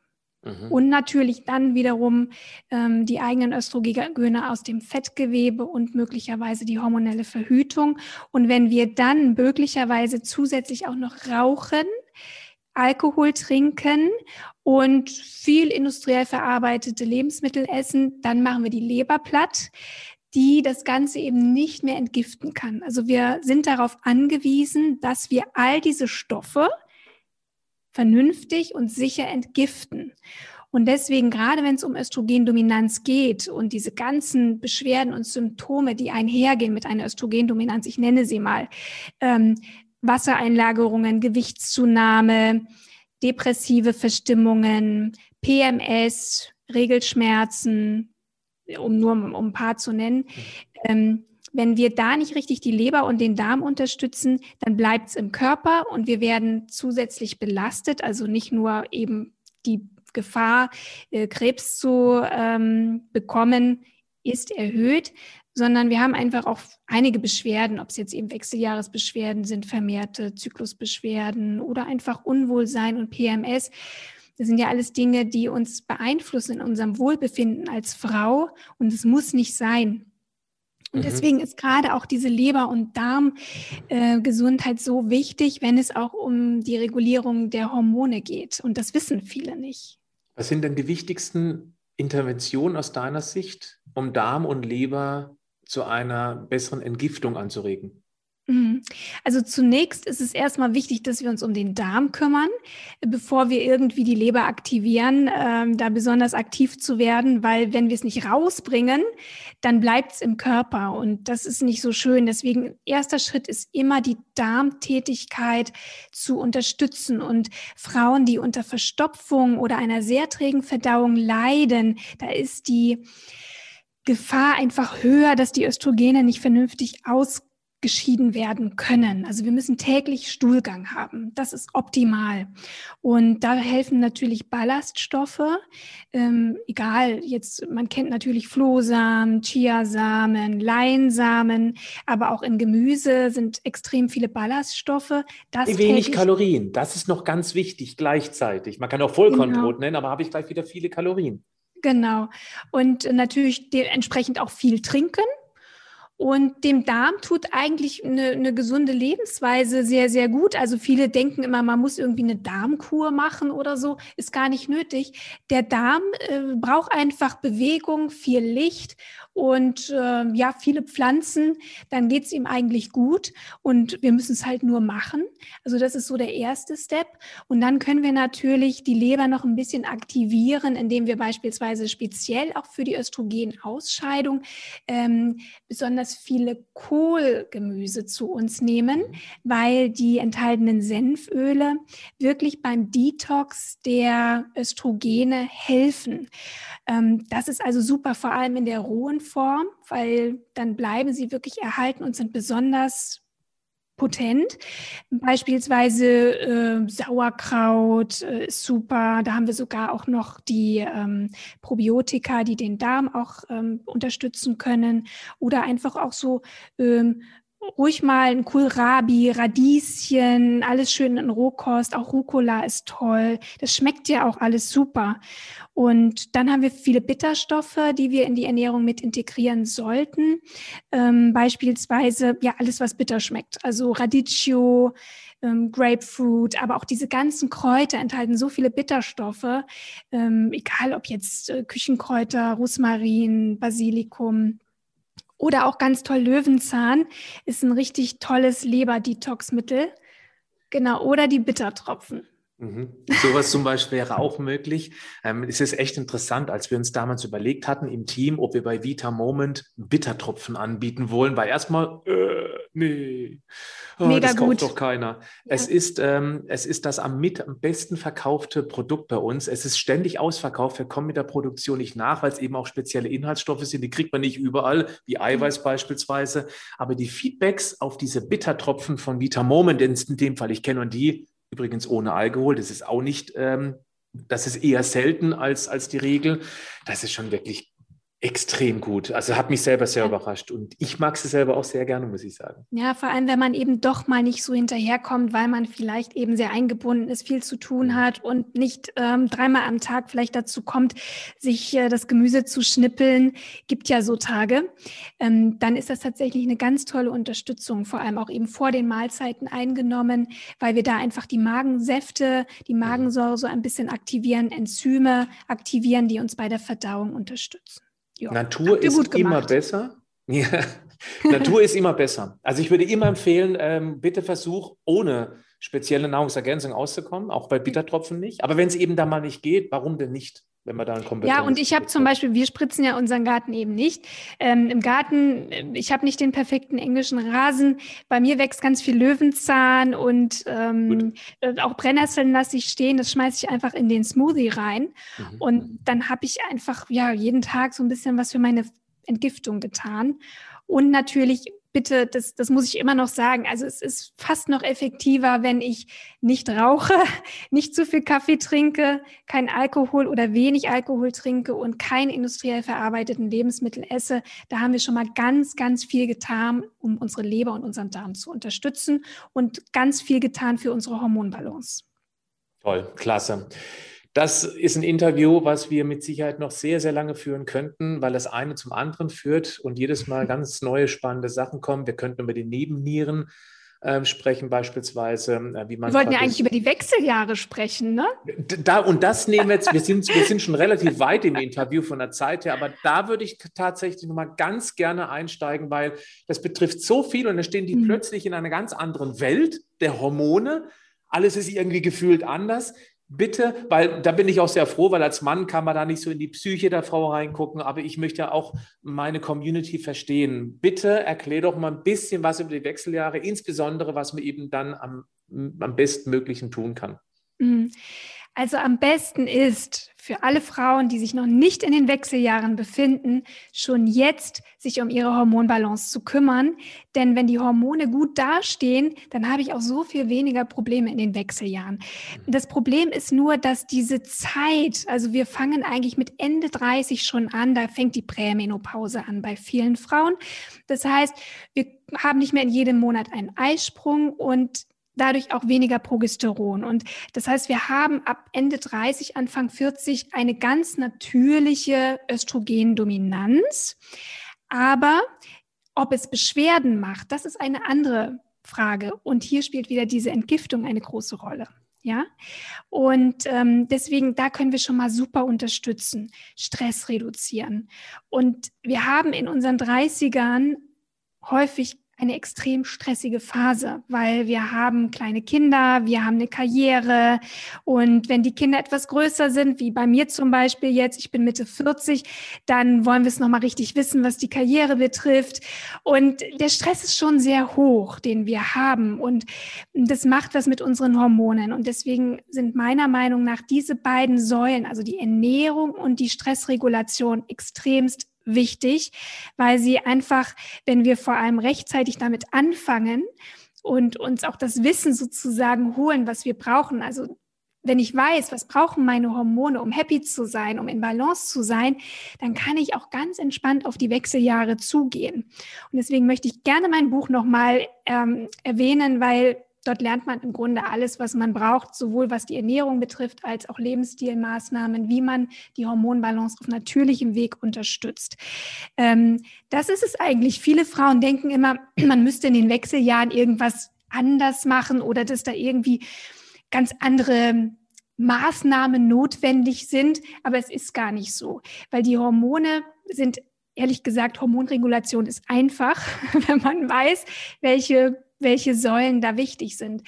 Mhm. Und natürlich dann wiederum ähm, die eigenen Östrogene aus dem Fettgewebe und möglicherweise die hormonelle Verhütung. Und wenn wir dann möglicherweise zusätzlich auch noch rauchen, Alkohol trinken und viel industriell verarbeitete Lebensmittel essen, dann machen wir die Leber platt die das Ganze eben nicht mehr entgiften kann. Also wir sind darauf angewiesen, dass wir all diese Stoffe, vernünftig und sicher entgiften. Und deswegen, gerade wenn es um Östrogendominanz geht und diese ganzen Beschwerden und Symptome, die einhergehen mit einer Östrogendominanz, ich nenne sie mal, ähm, Wassereinlagerungen, Gewichtszunahme, depressive Verstimmungen, PMS, Regelschmerzen, um nur um ein paar zu nennen, ähm, wenn wir da nicht richtig die Leber und den Darm unterstützen, dann bleibt es im Körper und wir werden zusätzlich belastet, also nicht nur eben die Gefahr, äh, Krebs zu ähm, bekommen, ist erhöht, sondern wir haben einfach auch einige Beschwerden, ob es jetzt eben Wechseljahresbeschwerden sind, vermehrte Zyklusbeschwerden oder einfach Unwohlsein und PMS. Das sind ja alles Dinge, die uns beeinflussen in unserem Wohlbefinden als Frau und es muss nicht sein. Und mhm. deswegen ist gerade auch diese Leber- und Darmgesundheit äh, so wichtig, wenn es auch um die Regulierung der Hormone geht. Und das wissen viele nicht. Was sind denn die wichtigsten Interventionen aus deiner Sicht, um Darm und Leber zu einer besseren Entgiftung anzuregen? Mhm. Also zunächst ist es erstmal wichtig, dass wir uns um den Darm kümmern, bevor wir irgendwie die Leber aktivieren, ähm, da besonders aktiv zu werden, weil wenn wir es nicht rausbringen, dann bleibt es im Körper und das ist nicht so schön. Deswegen erster Schritt ist immer die Darmtätigkeit zu unterstützen und Frauen, die unter Verstopfung oder einer sehr trägen Verdauung leiden, da ist die Gefahr einfach höher, dass die Östrogene nicht vernünftig aus geschieden werden können. Also wir müssen täglich Stuhlgang haben. Das ist optimal. Und da helfen natürlich Ballaststoffe. Ähm, egal, jetzt, man kennt natürlich Flohsamen, Chiasamen, Leinsamen, aber auch in Gemüse sind extrem viele Ballaststoffe. Das Wenig Kalorien, das ist noch ganz wichtig gleichzeitig. Man kann auch Vollkornbrot genau. nennen, aber habe ich gleich wieder viele Kalorien. Genau. Und natürlich dementsprechend auch viel trinken. Und dem Darm tut eigentlich eine, eine, gesunde Lebensweise sehr, sehr gut. Also viele denken immer, man muss irgendwie eine Darmkur machen oder so. Ist gar nicht nötig. Der Darm äh, braucht einfach Bewegung, viel Licht und äh, ja, viele Pflanzen, dann geht es ihm eigentlich gut und wir müssen es halt nur machen. Also das ist so der erste Step. Und dann können wir natürlich die Leber noch ein bisschen aktivieren, indem wir beispielsweise speziell auch für die Östrogenausscheidung ähm, besonders viele Kohlgemüse zu uns nehmen, weil die enthaltenen Senföle wirklich beim Detox der Östrogene helfen. Ähm, das ist also super, vor allem in der rohen Form, weil dann bleiben sie wirklich erhalten und sind besonders potent. Beispielsweise äh, Sauerkraut äh, ist super. Da haben wir sogar auch noch die ähm, Probiotika, die den Darm auch ähm, unterstützen können. Oder einfach auch so ähm, ruhig mal ein Kohlrabi, Radieschen, alles schön in Rohkost, auch Rucola ist toll. Das schmeckt ja auch alles super. Und dann haben wir viele Bitterstoffe, die wir in die Ernährung mit integrieren sollten. Ähm, beispielsweise ja alles, was bitter schmeckt. Also Radicchio, ähm, Grapefruit, aber auch diese ganzen Kräuter enthalten so viele Bitterstoffe. Ähm, egal ob jetzt äh, Küchenkräuter, Rosmarin, Basilikum oder auch ganz toll Löwenzahn ist ein richtig tolles Leber-Detox-Mittel. Genau, oder die Bittertropfen. Mhm. Sowas zum Beispiel wäre auch möglich. Ähm, es ist echt interessant, als wir uns damals überlegt hatten im Team, ob wir bei Vita Moment Bittertropfen anbieten wollen, weil erstmal, äh, nee, oh, Mega das kauft gut. doch keiner. Ja. Es, ist, ähm, es ist das am, mit, am besten verkaufte Produkt bei uns. Es ist ständig ausverkauft. Wir kommen mit der Produktion nicht nach, weil es eben auch spezielle Inhaltsstoffe sind. Die kriegt man nicht überall, wie Eiweiß mhm. beispielsweise. Aber die Feedbacks auf diese Bittertropfen von Vita Moment, in dem Fall, ich kenne und die, Übrigens ohne Alkohol, das ist auch nicht, ähm, das ist eher selten als, als die Regel. Das ist schon wirklich extrem gut. Also hat mich selber sehr ja. überrascht und ich mag sie selber auch sehr gerne, muss ich sagen. Ja, vor allem, wenn man eben doch mal nicht so hinterherkommt, weil man vielleicht eben sehr eingebunden ist, viel zu tun mhm. hat und nicht ähm, dreimal am Tag vielleicht dazu kommt, sich äh, das Gemüse zu schnippeln. Gibt ja so Tage. Ähm, dann ist das tatsächlich eine ganz tolle Unterstützung, vor allem auch eben vor den Mahlzeiten eingenommen, weil wir da einfach die Magensäfte, die mhm. Magensäure so ein bisschen aktivieren, Enzyme aktivieren, die uns bei der Verdauung unterstützen. Ja, Natur ist immer besser. Ja. Natur ist immer besser. Also ich würde immer empfehlen, ähm, bitte versuch ohne spezielle Nahrungsergänzung auszukommen, auch bei Bittertropfen nicht. Aber wenn es eben da mal nicht geht, warum denn nicht? Wenn man da ein Ja, und ich habe zum Beispiel, wir spritzen ja unseren Garten eben nicht. Ähm, Im Garten, äh, ich habe nicht den perfekten englischen Rasen. Bei mir wächst ganz viel Löwenzahn und ähm, äh, auch Brennnesseln lasse ich stehen. Das schmeiße ich einfach in den Smoothie rein. Mhm. Und dann habe ich einfach ja jeden Tag so ein bisschen was für meine Entgiftung getan. Und natürlich bitte, das, das muss ich immer noch sagen, also es ist fast noch effektiver, wenn ich nicht rauche, nicht zu viel Kaffee trinke, kein Alkohol oder wenig Alkohol trinke und kein industriell verarbeiteten Lebensmittel esse. Da haben wir schon mal ganz, ganz viel getan, um unsere Leber und unseren Darm zu unterstützen und ganz viel getan für unsere Hormonbalance. Toll, klasse. Das ist ein Interview, was wir mit Sicherheit noch sehr, sehr lange führen könnten, weil das eine zum anderen führt und jedes Mal ganz neue spannende Sachen kommen. Wir könnten über die Nebennieren äh, sprechen, beispielsweise, äh, wie man. Wir wollten ja eigentlich über die Wechseljahre sprechen, ne? Da, und das nehmen wir jetzt, wir sind, wir sind schon relativ weit im Interview von der Zeit her, aber da würde ich tatsächlich nochmal ganz gerne einsteigen, weil das betrifft so viel und da stehen die mhm. plötzlich in einer ganz anderen Welt der Hormone. Alles ist irgendwie gefühlt anders bitte, weil da bin ich auch sehr froh, weil als Mann kann man da nicht so in die Psyche der Frau reingucken, aber ich möchte ja auch meine Community verstehen. Bitte erklär doch mal ein bisschen was über die Wechseljahre, insbesondere was man eben dann am, am bestmöglichen tun kann. Mhm. Also am besten ist für alle Frauen, die sich noch nicht in den Wechseljahren befinden, schon jetzt sich um ihre Hormonbalance zu kümmern. Denn wenn die Hormone gut dastehen, dann habe ich auch so viel weniger Probleme in den Wechseljahren. Das Problem ist nur, dass diese Zeit, also wir fangen eigentlich mit Ende 30 schon an, da fängt die Prämenopause an bei vielen Frauen. Das heißt, wir haben nicht mehr in jedem Monat einen Eisprung und dadurch auch weniger Progesteron. Und das heißt, wir haben ab Ende 30, Anfang 40 eine ganz natürliche Östrogendominanz. Aber ob es Beschwerden macht, das ist eine andere Frage. Und hier spielt wieder diese Entgiftung eine große Rolle. Ja, und ähm, deswegen, da können wir schon mal super unterstützen, Stress reduzieren. Und wir haben in unseren 30ern häufig eine extrem stressige Phase, weil wir haben kleine Kinder, wir haben eine Karriere. Und wenn die Kinder etwas größer sind, wie bei mir zum Beispiel jetzt, ich bin Mitte 40, dann wollen wir es nochmal richtig wissen, was die Karriere betrifft. Und der Stress ist schon sehr hoch, den wir haben. Und das macht was mit unseren Hormonen. Und deswegen sind meiner Meinung nach diese beiden Säulen, also die Ernährung und die Stressregulation extremst wichtig, weil sie einfach, wenn wir vor allem rechtzeitig damit anfangen und uns auch das Wissen sozusagen holen, was wir brauchen, also wenn ich weiß, was brauchen meine Hormone, um happy zu sein, um in Balance zu sein, dann kann ich auch ganz entspannt auf die Wechseljahre zugehen. Und deswegen möchte ich gerne mein Buch nochmal ähm, erwähnen, weil Dort lernt man im Grunde alles, was man braucht, sowohl was die Ernährung betrifft, als auch Lebensstilmaßnahmen, wie man die Hormonbalance auf natürlichem Weg unterstützt. Ähm, das ist es eigentlich. Viele Frauen denken immer, man müsste in den Wechseljahren irgendwas anders machen oder dass da irgendwie ganz andere Maßnahmen notwendig sind. Aber es ist gar nicht so, weil die Hormone sind ehrlich gesagt, Hormonregulation ist einfach, wenn man weiß, welche welche Säulen da wichtig sind.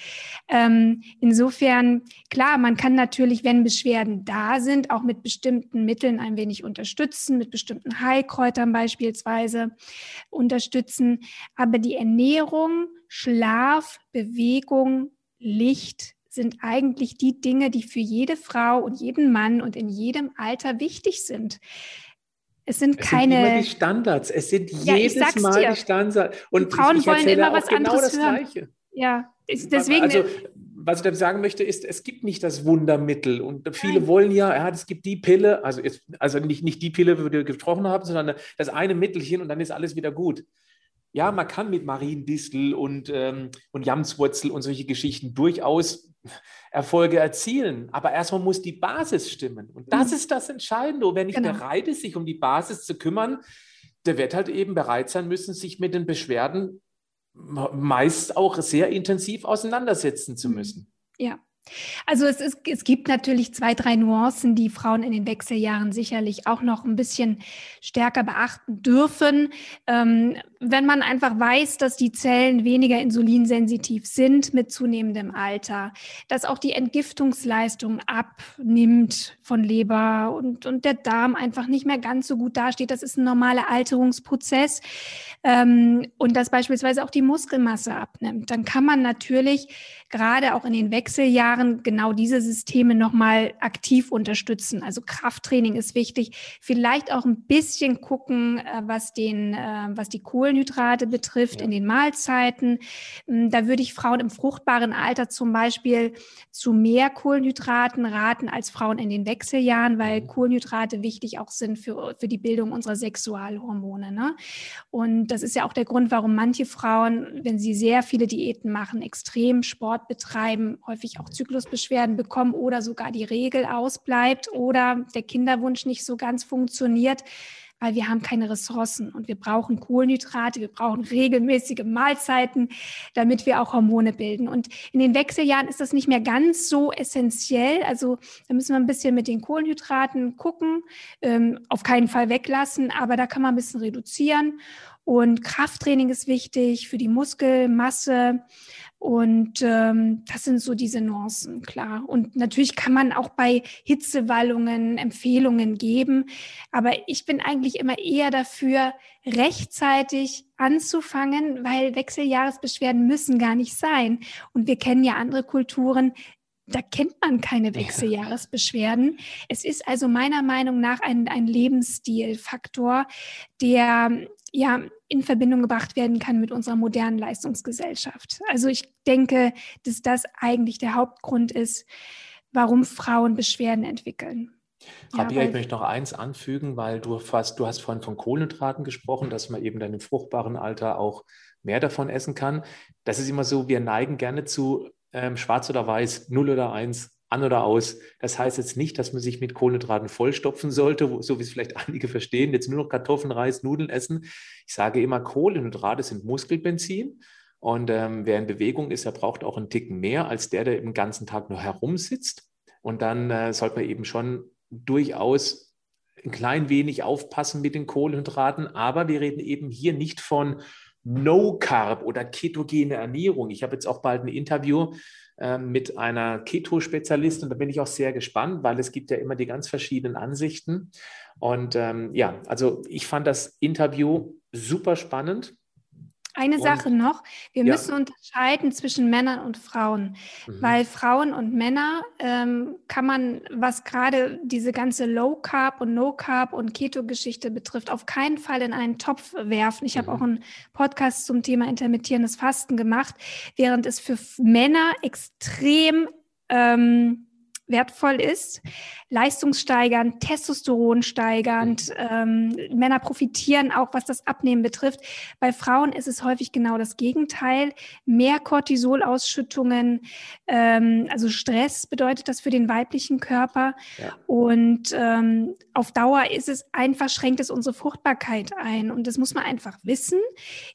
Ähm, insofern, klar, man kann natürlich, wenn Beschwerden da sind, auch mit bestimmten Mitteln ein wenig unterstützen, mit bestimmten Heilkräutern beispielsweise unterstützen. Aber die Ernährung, Schlaf, Bewegung, Licht sind eigentlich die Dinge, die für jede Frau und jeden Mann und in jedem Alter wichtig sind. Es sind es keine. Sind immer die Standards. Es sind ja, jedes Mal dir. die Standards. Und die Frauen ich, ich wollen immer was genau anderes hören. Gleiche. Ja, deswegen. Also, was ich damit sagen möchte, ist, es gibt nicht das Wundermittel. Und viele Nein. wollen ja, ja, es gibt die Pille, also, jetzt, also nicht, nicht die Pille, über die wir gesprochen haben, sondern das eine Mittelchen und dann ist alles wieder gut. Ja, man kann mit Mariendistel und, ähm, und Jamswurzel und solche Geschichten durchaus Erfolge erzielen. Aber erstmal muss die Basis stimmen. Und das mhm. ist das Entscheidende. Und wer nicht genau. bereit ist, sich um die Basis zu kümmern, der wird halt eben bereit sein müssen, sich mit den Beschwerden meist auch sehr intensiv auseinandersetzen zu mhm. müssen. Ja. Also es, ist, es gibt natürlich zwei, drei Nuancen, die Frauen in den Wechseljahren sicherlich auch noch ein bisschen stärker beachten dürfen. Ähm, wenn man einfach weiß, dass die Zellen weniger insulinsensitiv sind mit zunehmendem Alter, dass auch die Entgiftungsleistung abnimmt von Leber und, und der Darm einfach nicht mehr ganz so gut dasteht, das ist ein normaler Alterungsprozess ähm, und dass beispielsweise auch die Muskelmasse abnimmt, dann kann man natürlich gerade auch in den Wechseljahren genau diese Systeme nochmal aktiv unterstützen. Also Krafttraining ist wichtig. Vielleicht auch ein bisschen gucken, äh, was den, äh, was die Kohlenhydrate betrifft ja. in den Mahlzeiten. Hm, da würde ich Frauen im fruchtbaren Alter zum Beispiel zu mehr Kohlenhydraten raten als Frauen in den Wechseljahren, weil mhm. Kohlenhydrate wichtig auch sind für, für die Bildung unserer Sexualhormone. Ne? Und das ist ja auch der Grund, warum manche Frauen, wenn sie sehr viele Diäten machen, extrem Sport Sport betreiben, häufig auch Zyklusbeschwerden bekommen oder sogar die Regel ausbleibt oder der Kinderwunsch nicht so ganz funktioniert, weil wir haben keine Ressourcen und wir brauchen Kohlenhydrate, wir brauchen regelmäßige Mahlzeiten, damit wir auch Hormone bilden. Und in den Wechseljahren ist das nicht mehr ganz so essentiell. Also da müssen wir ein bisschen mit den Kohlenhydraten gucken, ähm, auf keinen Fall weglassen, aber da kann man ein bisschen reduzieren. Und Krafttraining ist wichtig für die Muskelmasse. Und ähm, das sind so diese Nuancen, klar. Und natürlich kann man auch bei Hitzewallungen Empfehlungen geben. Aber ich bin eigentlich immer eher dafür, rechtzeitig anzufangen, weil Wechseljahresbeschwerden müssen gar nicht sein. Und wir kennen ja andere Kulturen, da kennt man keine Wechseljahresbeschwerden. Es ist also meiner Meinung nach ein, ein Lebensstilfaktor, der ja in Verbindung gebracht werden kann mit unserer modernen Leistungsgesellschaft. Also ich denke, dass das eigentlich der Hauptgrund ist, warum Frauen Beschwerden entwickeln. Rabia, ja, ich möchte noch eins anfügen, weil du, fast, du hast vorhin von Kohlenhydraten gesprochen, dass man eben dann im fruchtbaren Alter auch mehr davon essen kann. Das ist immer so, wir neigen gerne zu ähm, schwarz oder weiß, 0 oder 1, an oder aus. Das heißt jetzt nicht, dass man sich mit Kohlenhydraten vollstopfen sollte, so wie es vielleicht einige verstehen, jetzt nur noch Kartoffeln, Reis, Nudeln essen. Ich sage immer, Kohlenhydrate sind Muskelbenzin. Und ähm, wer in Bewegung ist, der braucht auch einen Ticken mehr als der, der den ganzen Tag nur herumsitzt. Und dann äh, sollte man eben schon durchaus ein klein wenig aufpassen mit den Kohlenhydraten. Aber wir reden eben hier nicht von No Carb oder ketogene Ernährung. Ich habe jetzt auch bald ein Interview mit einer Keto-Spezialistin da bin ich auch sehr gespannt, weil es gibt ja immer die ganz verschiedenen Ansichten. Und ähm, ja, also ich fand das Interview super spannend. Eine und, Sache noch, wir ja. müssen unterscheiden zwischen Männern und Frauen, mhm. weil Frauen und Männer ähm, kann man, was gerade diese ganze Low Carb und No Carb und Keto-Geschichte betrifft, auf keinen Fall in einen Topf werfen. Ich mhm. habe auch einen Podcast zum Thema intermittierendes Fasten gemacht, während es für Männer extrem ähm, wertvoll ist, leistungssteigernd, Testosteron steigernd. Ähm, Männer profitieren auch, was das Abnehmen betrifft. Bei Frauen ist es häufig genau das Gegenteil. Mehr Cortisolausschüttungen, ähm, also Stress bedeutet das für den weiblichen Körper. Ja. Und ähm, auf Dauer ist es einfach, schränkt es unsere Fruchtbarkeit ein. Und das muss man einfach wissen.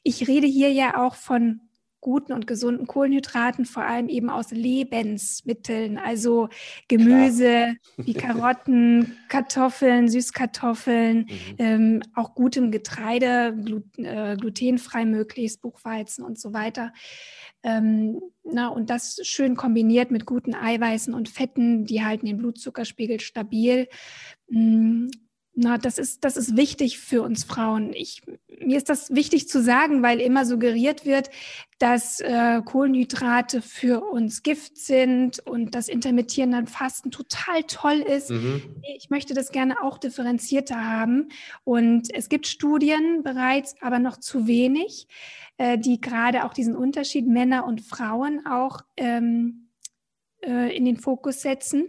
Ich rede hier ja auch von guten und gesunden Kohlenhydraten, vor allem eben aus Lebensmitteln, also Gemüse Klar. wie Karotten, Kartoffeln, Süßkartoffeln, mhm. ähm, auch gutem Getreide, glut, äh, glutenfrei möglichst, Buchweizen und so weiter. Ähm, na, und das schön kombiniert mit guten Eiweißen und Fetten, die halten den Blutzuckerspiegel stabil. Mm, na, das ist, das ist wichtig für uns Frauen. Ich, mir ist das wichtig zu sagen, weil immer suggeriert wird, dass äh, Kohlenhydrate für uns Gift sind und das intermittierende Fasten total toll ist. Mhm. Ich möchte das gerne auch differenzierter haben. Und es gibt Studien bereits, aber noch zu wenig, äh, die gerade auch diesen Unterschied Männer und Frauen auch ähm, äh, in den Fokus setzen.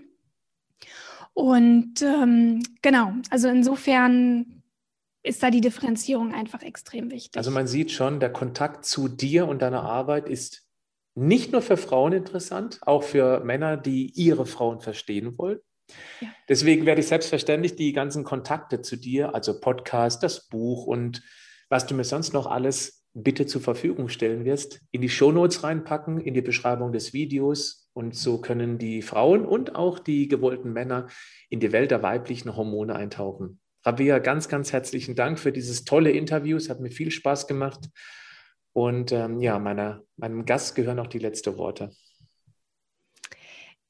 Und ähm, genau, also insofern ist da die Differenzierung einfach extrem wichtig. Also man sieht schon, der Kontakt zu dir und deiner Arbeit ist nicht nur für Frauen interessant, auch für Männer, die ihre Frauen verstehen wollen. Ja. Deswegen werde ich selbstverständlich die ganzen Kontakte zu dir, also Podcast, das Buch und was du mir sonst noch alles bitte zur Verfügung stellen wirst, in die Shownotes reinpacken, in die Beschreibung des Videos und so können die Frauen und auch die gewollten Männer in die Welt der weiblichen Hormone eintauchen. Rabea, ganz, ganz herzlichen Dank für dieses tolle Interview. Es hat mir viel Spaß gemacht. Und ähm, ja, meiner, meinem Gast gehören auch die letzten Worte.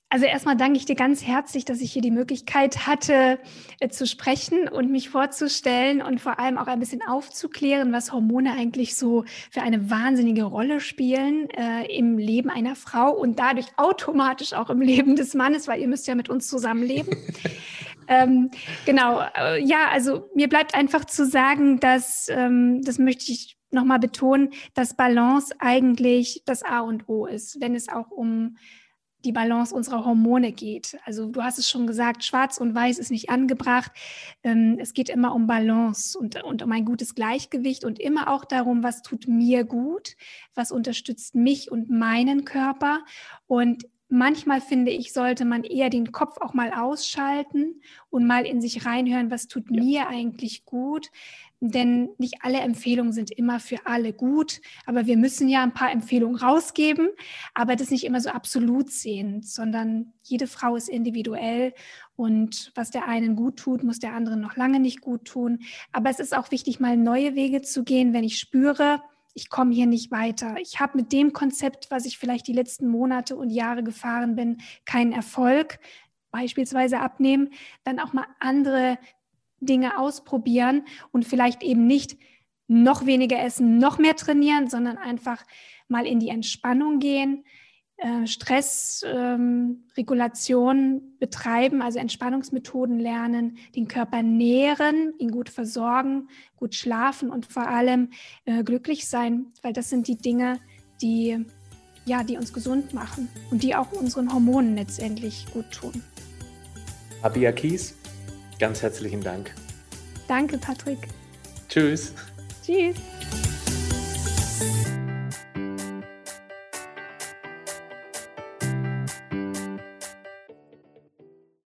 Also erstmal danke ich dir ganz herzlich, dass ich hier die Möglichkeit hatte äh, zu sprechen und mich vorzustellen und vor allem auch ein bisschen aufzuklären, was Hormone eigentlich so für eine wahnsinnige Rolle spielen äh, im Leben einer Frau und dadurch automatisch auch im Leben des Mannes, weil ihr müsst ja mit uns zusammenleben. ähm, genau, äh, ja, also mir bleibt einfach zu sagen, dass, ähm, das möchte ich nochmal betonen, dass Balance eigentlich das A und O ist, wenn es auch um die Balance unserer Hormone geht. Also du hast es schon gesagt, schwarz und weiß ist nicht angebracht. Ähm, es geht immer um Balance und, und um ein gutes Gleichgewicht und immer auch darum, was tut mir gut, was unterstützt mich und meinen Körper. Und manchmal finde ich, sollte man eher den Kopf auch mal ausschalten und mal in sich reinhören, was tut ja. mir eigentlich gut. Denn nicht alle Empfehlungen sind immer für alle gut, aber wir müssen ja ein paar Empfehlungen rausgeben, aber das nicht immer so absolut sehen, sondern jede Frau ist individuell und was der einen gut tut, muss der anderen noch lange nicht gut tun. Aber es ist auch wichtig, mal neue Wege zu gehen, wenn ich spüre, ich komme hier nicht weiter. Ich habe mit dem Konzept, was ich vielleicht die letzten Monate und Jahre gefahren bin, keinen Erfolg, beispielsweise abnehmen, dann auch mal andere Dinge ausprobieren und vielleicht eben nicht noch weniger essen, noch mehr trainieren, sondern einfach mal in die Entspannung gehen, äh, Stressregulation ähm, betreiben, also Entspannungsmethoden lernen, den Körper nähren, ihn gut versorgen, gut schlafen und vor allem äh, glücklich sein, weil das sind die Dinge, die, ja, die uns gesund machen und die auch unseren Hormonen letztendlich gut tun. Abia Kies, ganz herzlichen Dank. Danke, Patrick. Tschüss. Tschüss.